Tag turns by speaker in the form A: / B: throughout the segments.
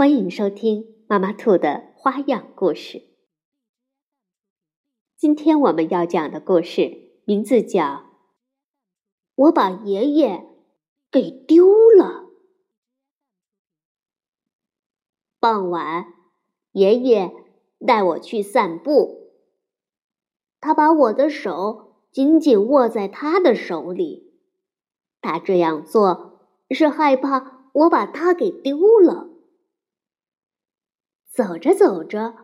A: 欢迎收听妈妈兔的花样故事。今天我们要讲的故事名字叫《我把爷爷给丢了》。傍晚，爷爷带我去散步，他把我的手紧紧握在他的手里。他这样做是害怕我把他给丢了。走着走着，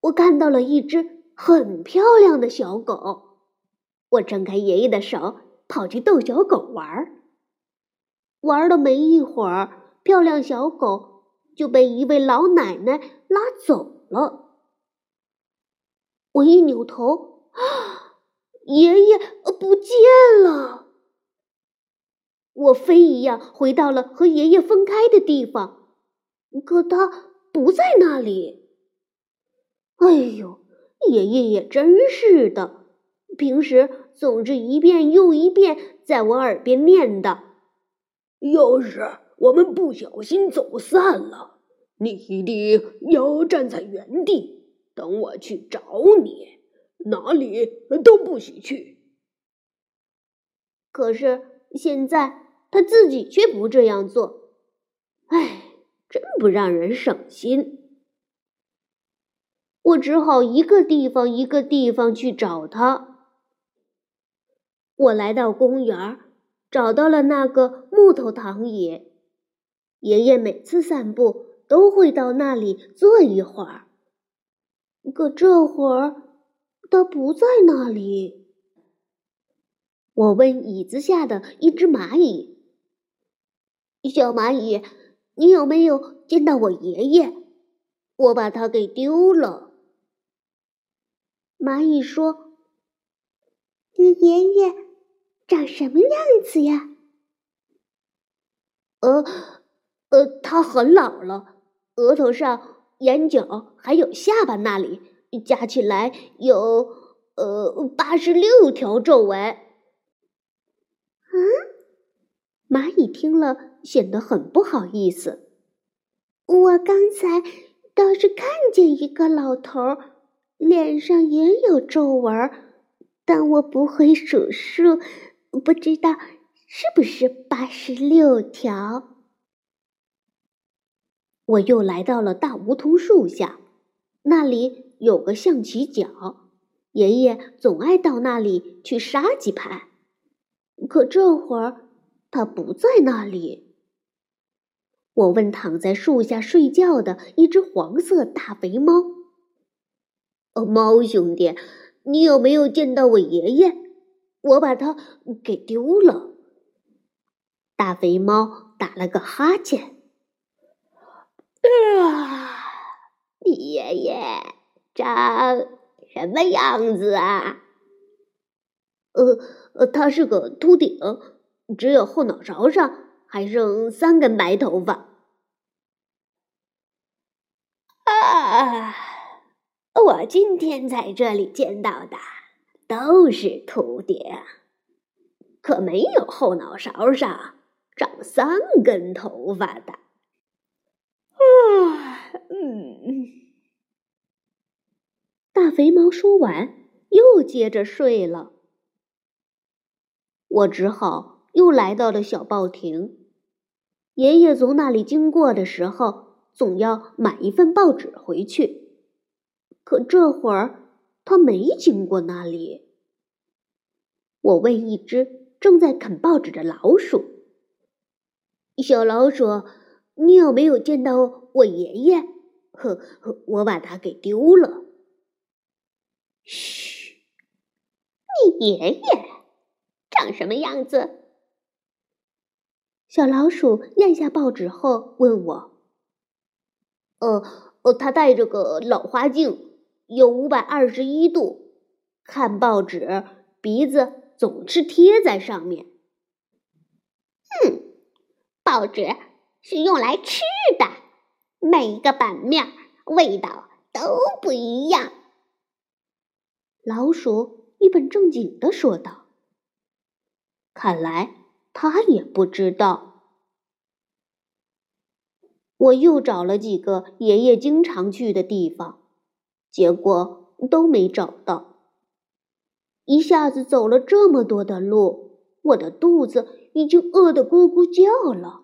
A: 我看到了一只很漂亮的小狗。我挣开爷爷的手，跑去逗小狗玩儿。玩了没一会儿，漂亮小狗就被一位老奶奶拉走了。我一扭头，啊，爷爷不见了！我飞一样回到了和爷爷分开的地方，可他。不在那里。哎呦，爷爷也真是的，平时总是一遍又一遍在我耳边念叨：“
B: 要是我们不小心走散了，你一定要站在原地，等我去找你，哪里都不许去。”
A: 可是现在他自己却不这样做，真不让人省心，我只好一个地方一个地方去找他。我来到公园，找到了那个木头躺椅。爷爷每次散步都会到那里坐一会儿，可这会儿他不在那里。我问椅子下的一只蚂蚁：“小蚂蚁。”你有没有见到我爷爷？我把他给丢了。蚂蚁说：“
C: 你爷爷长什么样子呀？”
A: 呃，呃，他很老了，额头上、眼角还有下巴那里，加起来有呃八十六条皱纹。
C: 嗯。
A: 蚂蚁听了，显得很不好意思。
C: 我刚才倒是看见一个老头儿，脸上也有皱纹，但我不会数数，不知道是不是八十六条。
A: 我又来到了大梧桐树下，那里有个象棋角，爷爷总爱到那里去杀几盘。可这会儿。他不在那里。我问躺在树下睡觉的一只黄色大肥猫：“哦，猫兄弟，你有没有见到我爷爷？我把他给丢了。”大肥猫打了个哈欠：“
D: 啊，你爷爷长什么样子啊？”“
A: 呃呃，他是个秃顶。”只有后脑勺上还剩三根白头发。
D: 啊，我今天在这里见到的都是秃顶，可没有后脑勺上长三根头发的。啊，嗯。
A: 大肥猫说完，又接着睡了。我只好。又来到了小报亭，爷爷从那里经过的时候，总要买一份报纸回去。可这会儿他没经过那里。我问一只正在啃报纸的老鼠：“小老鼠，你有没有见到我爷爷？”“呵，呵我把他给丢了。”“
D: 嘘，你爷爷长什么样子？”
A: 小老鼠咽下报纸后问我：“呃呃，他戴着个老花镜，有五百二十一度，看报纸，鼻子总是贴在上面。
C: 哼，报纸是用来吃的，每一个版面味道都不一样。
A: 老鼠一本正经的说道：“看来他也不知道。”我又找了几个爷爷经常去的地方，结果都没找到。一下子走了这么多的路，我的肚子已经饿得咕咕叫了。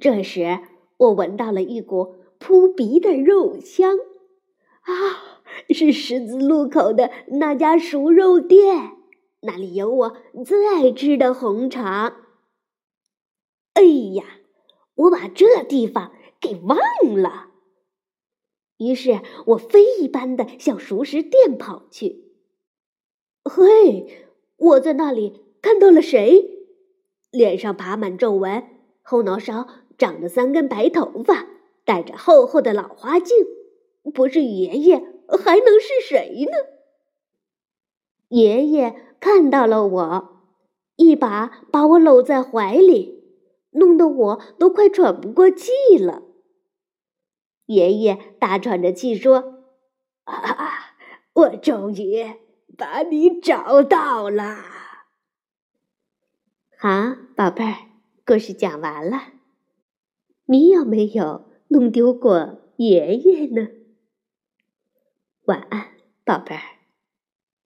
A: 这时，我闻到了一股扑鼻的肉香，啊，是十字路口的那家熟肉店，那里有我最爱吃的红肠。哎呀！我把这地方给忘了，于是我飞一般的向熟食店跑去。嘿，我在那里看到了谁？脸上爬满皱纹，后脑勺长着三根白头发，戴着厚厚的老花镜，不是爷爷还能是谁呢？爷爷看到了我，一把把我搂在怀里。弄得我都快喘不过气了。爷爷大喘着气说：“啊，我终于把你找到了。”好，宝贝儿，故事讲完了。你有没有弄丢过爷爷呢？晚安，宝贝儿。